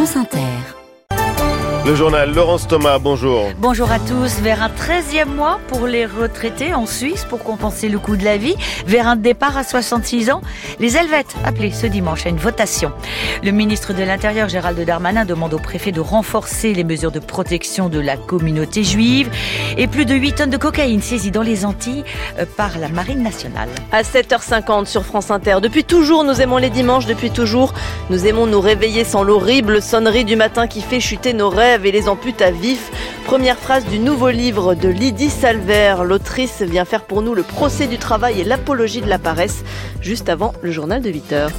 France Inter. Le journal Laurence Thomas, bonjour. Bonjour à tous. Vers un 13e mois pour les retraités en Suisse pour compenser le coût de la vie, vers un départ à 66 ans, les Helvètes appelés ce dimanche à une votation. Le ministre de l'Intérieur Gérald Darmanin demande au préfet de renforcer les mesures de protection de la communauté juive et plus de 8 tonnes de cocaïne saisies dans les Antilles euh, par la Marine nationale. À 7h50 sur France Inter. Depuis toujours, nous aimons les dimanches, depuis toujours, nous aimons nous réveiller sans l'horrible sonnerie du matin qui fait chuter nos rêves et les ampute à vif. Première phrase du nouveau livre de Lydie Salver. L'autrice vient faire pour nous le procès du travail et l'apologie de la paresse, juste avant le journal de 8 heures.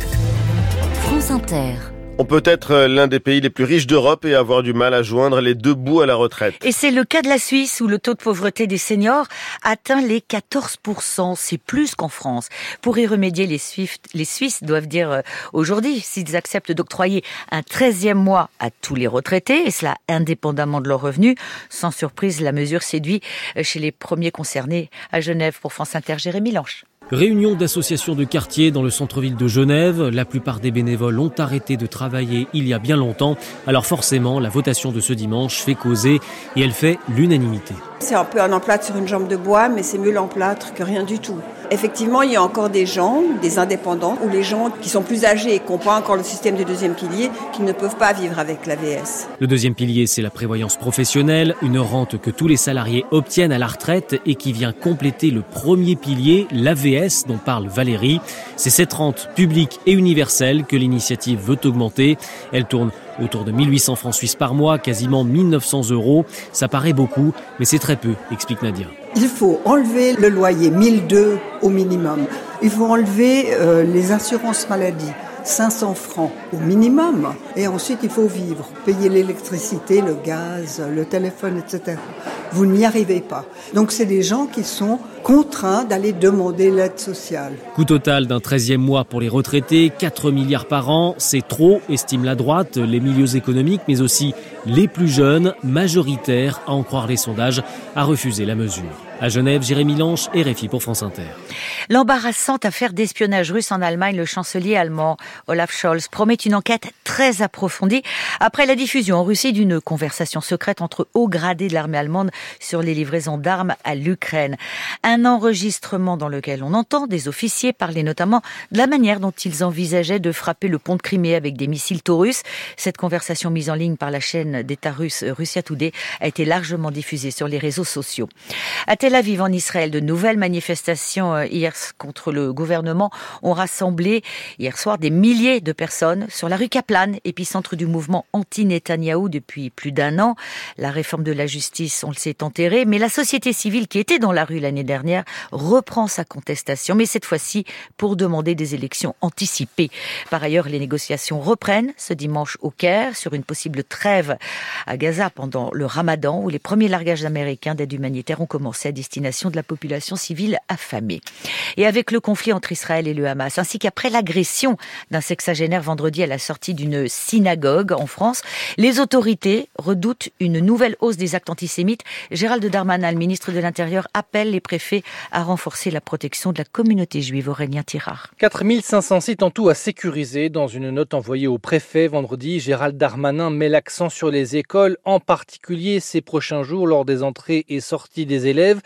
France Inter. On peut être l'un des pays les plus riches d'Europe et avoir du mal à joindre les deux bouts à la retraite. Et c'est le cas de la Suisse où le taux de pauvreté des seniors atteint les 14%. C'est plus qu'en France. Pour y remédier, les Suisses, les Suisses doivent dire euh, aujourd'hui s'ils acceptent d'octroyer un 13e mois à tous les retraités, et cela indépendamment de leurs revenus. Sans surprise, la mesure séduit euh, chez les premiers concernés à Genève pour France Inter, Jérémy Lanche. Réunion d'associations de quartier dans le centre-ville de Genève. La plupart des bénévoles ont arrêté de travailler il y a bien longtemps. Alors forcément, la votation de ce dimanche fait causer et elle fait l'unanimité. C'est un peu un emplâtre sur une jambe de bois, mais c'est mieux l'emplâtre que rien du tout. Effectivement, il y a encore des gens, des indépendants, ou les gens qui sont plus âgés et qui n'ont pas encore le système du deuxième pilier, qui ne peuvent pas vivre avec l'AVS. Le deuxième pilier, c'est la prévoyance professionnelle, une rente que tous les salariés obtiennent à la retraite et qui vient compléter le premier pilier, l'AVS, dont parle Valérie. C'est cette rente publique et universelle que l'initiative veut augmenter. Elle tourne autour de 1800 francs suisses par mois, quasiment 1900 euros. Ça paraît beaucoup, mais c'est très peu, explique Nadia. Il faut enlever le loyer 1002 au minimum. Il faut enlever euh, les assurances maladie. 500 francs au minimum. Et ensuite, il faut vivre, payer l'électricité, le gaz, le téléphone, etc. Vous n'y arrivez pas. Donc, c'est des gens qui sont contraints d'aller demander l'aide sociale. Coût total d'un 13e mois pour les retraités, 4 milliards par an, c'est trop, estime la droite, les milieux économiques, mais aussi les plus jeunes, majoritaires, à en croire les sondages, à refuser la mesure. À Genève, Jérémy Lanche et Réfi pour France Inter. L'embarrassante affaire d'espionnage russe en Allemagne, le chancelier allemand Olaf Scholz promet une enquête très approfondie après la diffusion en Russie d'une conversation secrète entre hauts gradés de l'armée allemande sur les livraisons d'armes à l'Ukraine. Un enregistrement dans lequel on entend des officiers parler notamment de la manière dont ils envisageaient de frapper le pont de Crimée avec des missiles taurus. Cette conversation mise en ligne par la chaîne d'État russe Russia Today a été largement diffusée sur les réseaux sociaux. À Tel Aviv, en Israël, de nouvelles manifestations euh, hier contre le gouvernement ont rassemblé hier soir des milliers de personnes sur la rue Kaplan, épicentre du mouvement anti-Netanyahou depuis plus d'un an. La réforme de la justice, on le sait, enterrée, mais la société civile qui était dans la rue l'année dernière reprend sa contestation, mais cette fois-ci pour demander des élections anticipées. Par ailleurs, les négociations reprennent ce dimanche au Caire sur une possible trêve à Gaza pendant le ramadan où les premiers largages américains d'aide humanitaire ont commencé à destination de la population civile affamée. Et avec le conflit entre Israël et le Hamas, ainsi qu'après l'agression d'un sexagénaire vendredi à la sortie d'une synagogue en France, les autorités redoutent une nouvelle hausse des actes antisémites. Gérald Darmanin, ministre de l'Intérieur, appelle les préfets à renforcer la protection de la communauté juive. Aurélien Tirard. 4500 sites en tout à sécuriser. Dans une note envoyée au préfet vendredi, Gérald Darmanin met l'accent sur les écoles, en particulier ces prochains jours lors des entrées et sorties des élèves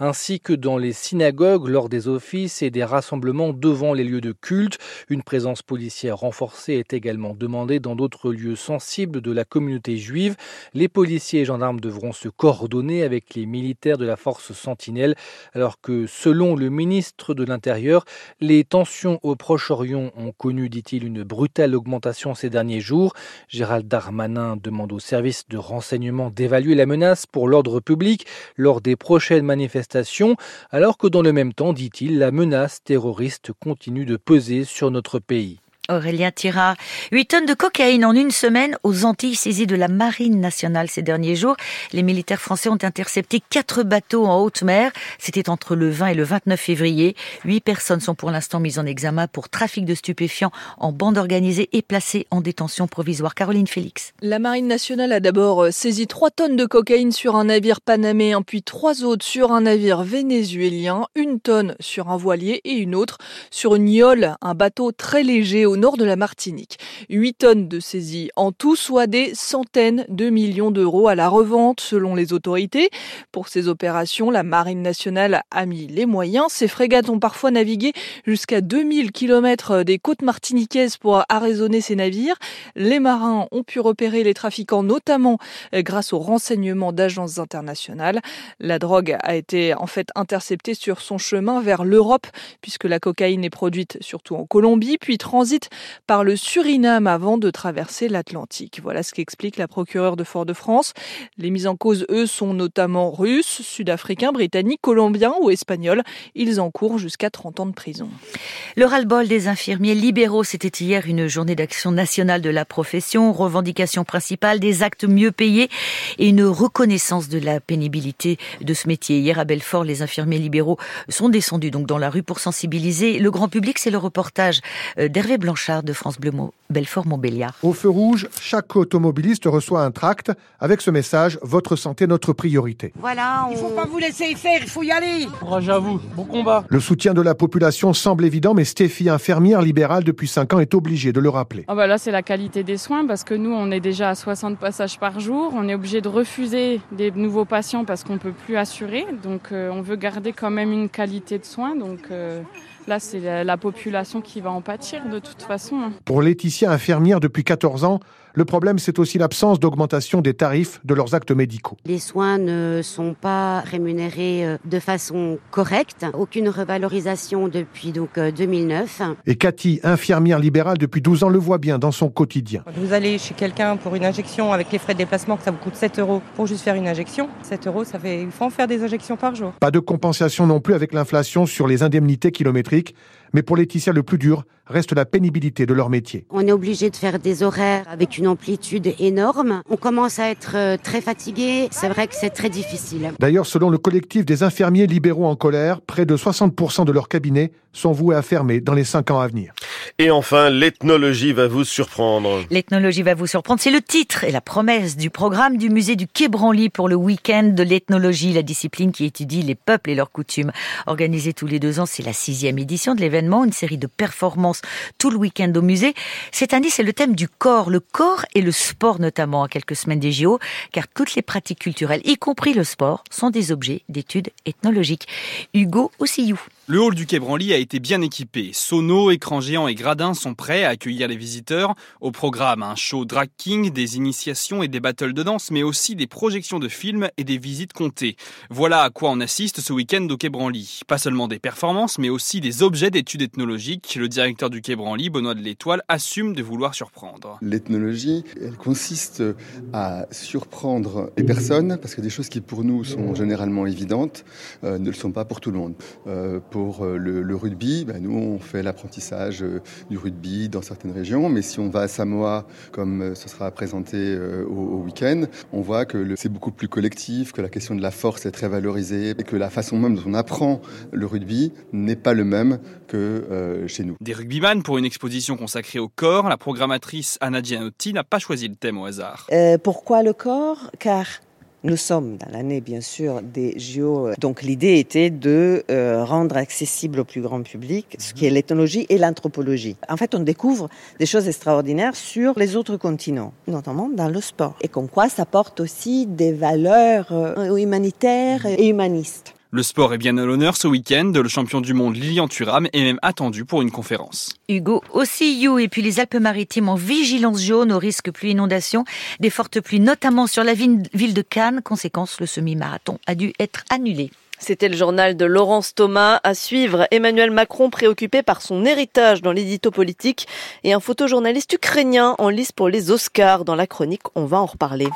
ainsi que dans les synagogues lors des offices et des rassemblements devant les lieux de culte. Une présence policière renforcée est également demandée dans d'autres lieux sensibles de la communauté juive. Les policiers et gendarmes devront se coordonner avec les militaires de la force Sentinelle, alors que selon le ministre de l'Intérieur, les tensions au Proche-Orient ont connu, dit-il, une brutale augmentation ces derniers jours. Gérald Darmanin demande aux services de renseignement d'évaluer la menace pour l'ordre public lors des prochaines manifestations, alors que dans le même temps, dit-il, la menace terroriste continue de peser sur notre pays. Aurélien Tirard. 8 tonnes de cocaïne en une semaine aux Antilles saisies de la Marine nationale ces derniers jours. Les militaires français ont intercepté quatre bateaux en haute mer. C'était entre le 20 et le 29 février. Huit personnes sont pour l'instant mises en examen pour trafic de stupéfiants en bande organisée et placées en détention provisoire. Caroline Félix. La Marine nationale a d'abord saisi 3 tonnes de cocaïne sur un navire panaméen, puis trois autres sur un navire vénézuélien, une tonne sur un voilier et une autre sur une yole, un bateau très léger au nord de la Martinique. 8 tonnes de saisie en tout, soit des centaines de millions d'euros à la revente selon les autorités. Pour ces opérations, la Marine nationale a mis les moyens. Ces frégates ont parfois navigué jusqu'à 2000 km des côtes martiniquaises pour arraisonner ces navires. Les marins ont pu repérer les trafiquants, notamment grâce aux renseignements d'agences internationales. La drogue a été en fait interceptée sur son chemin vers l'Europe, puisque la cocaïne est produite surtout en Colombie, puis transite par le Suriname avant de traverser l'Atlantique. Voilà ce qu'explique la procureure de Fort-de-France. Les mises en cause, eux, sont notamment russes, sud-africains, britanniques, colombiens ou espagnols. Ils encourent jusqu'à 30 ans de prison. Le ras-le-bol des infirmiers libéraux, c'était hier une journée d'action nationale de la profession, revendication principale des actes mieux payés et une reconnaissance de la pénibilité de ce métier. Hier à Belfort, les infirmiers libéraux sont descendus donc dans la rue pour sensibiliser le grand public. C'est le reportage euh, d'Hervé Blanchard de France Bleu Belfort-Montbéliard. Au feu rouge, chaque automobiliste reçoit un tract avec ce message Votre santé, notre priorité. Voilà, on... il faut pas vous laisser y faire, il faut y aller. Courage à vous, bon combat. Le soutien de la population semble évident, mais Stéphie, infirmière libérale depuis 5 ans, est obligée de le rappeler. Ah bah là, c'est la qualité des soins parce que nous, on est déjà à 60 passages par jour. On est obligé de refuser des nouveaux patients parce qu'on peut plus assurer. Donc, euh, on veut garder quand même une qualité de soins. Donc, euh, Là, c'est la, la, population qui va en pâtir de toute façon. Pour Laetitia, infirmière depuis 14 ans, le problème, c'est aussi l'absence d'augmentation des tarifs de leurs actes médicaux. Les soins ne sont pas rémunérés euh, de façon correcte. Aucune revalorisation depuis donc 2009. Et Cathy, infirmière libérale depuis 12 ans, le voit bien dans son quotidien. Vous allez chez quelqu'un pour une injection avec les frais de déplacement, que ça vous coûte 7 euros pour juste faire une injection. 7 euros, ça fait, il faut en faire des injections par jour. Pas de compensation non plus avec l'inflation sur les indemnités kilométriques. Weg Mais pour Laetitia, le plus dur reste la pénibilité de leur métier. On est obligé de faire des horaires avec une amplitude énorme. On commence à être très fatigué. C'est vrai que c'est très difficile. D'ailleurs, selon le collectif des infirmiers libéraux en colère, près de 60% de leurs cabinets sont voués à fermer dans les 5 ans à venir. Et enfin, l'ethnologie va vous surprendre. L'ethnologie va vous surprendre. C'est le titre et la promesse du programme du musée du Quai Branly pour le week-end de l'ethnologie, la discipline qui étudie les peuples et leurs coutumes. Organisée tous les deux ans, c'est la sixième édition de l'événement, une série de performances tout le week-end au musée. Cette année, c'est le thème du corps, le corps et le sport notamment à quelques semaines des JO, car toutes les pratiques culturelles, y compris le sport, sont des objets d'études ethnologiques. Hugo Ossillou. Le hall du Quai Branly a été bien équipé. Sonos, écrans géants et gradins sont prêts à accueillir les visiteurs. Au programme, un show drag king, des initiations et des battles de danse, mais aussi des projections de films et des visites comptées. Voilà à quoi on assiste ce week-end au Quai Branly. Pas seulement des performances, mais aussi des objets d'études ethnologiques. Le directeur du Quai Branly, Benoît de l'Étoile, assume de vouloir surprendre. L'ethnologie, elle consiste à surprendre les personnes, parce que des choses qui pour nous sont généralement évidentes euh, ne le sont pas pour tout le monde. Euh, pour pour le, rugby, ben nous on fait l'apprentissage du rugby dans certaines régions, mais si on va à Samoa, comme ce sera présenté au, au week-end, on voit que c'est beaucoup plus collectif, que la question de la force est très valorisée et que la façon même dont on apprend le rugby n'est pas le même que euh, chez nous. Des rugbyman pour une exposition consacrée au corps, la programmatrice Anna Gianotti n'a pas choisi le thème au hasard. Euh, pourquoi le corps? Car nous sommes dans l'année, bien sûr, des JO. Donc, l'idée était de euh, rendre accessible au plus grand public ce qui est l'ethnologie et l'anthropologie. En fait, on découvre des choses extraordinaires sur les autres continents, notamment dans le sport. Et comme quoi, ça porte aussi des valeurs euh, humanitaires et humanistes. Le sport est bien à l'honneur ce week-end. Le champion du monde Lilian Thuram est même attendu pour une conférence. Hugo aussi you et puis les Alpes-Maritimes en vigilance jaune au risque pluie inondation, des fortes pluies notamment sur la ville de Cannes. Conséquence, le semi-marathon a dû être annulé. C'était le journal de Laurence Thomas. À suivre, Emmanuel Macron préoccupé par son héritage dans l'édito politique et un photojournaliste ukrainien en lice pour les Oscars. Dans la chronique, on va en reparler.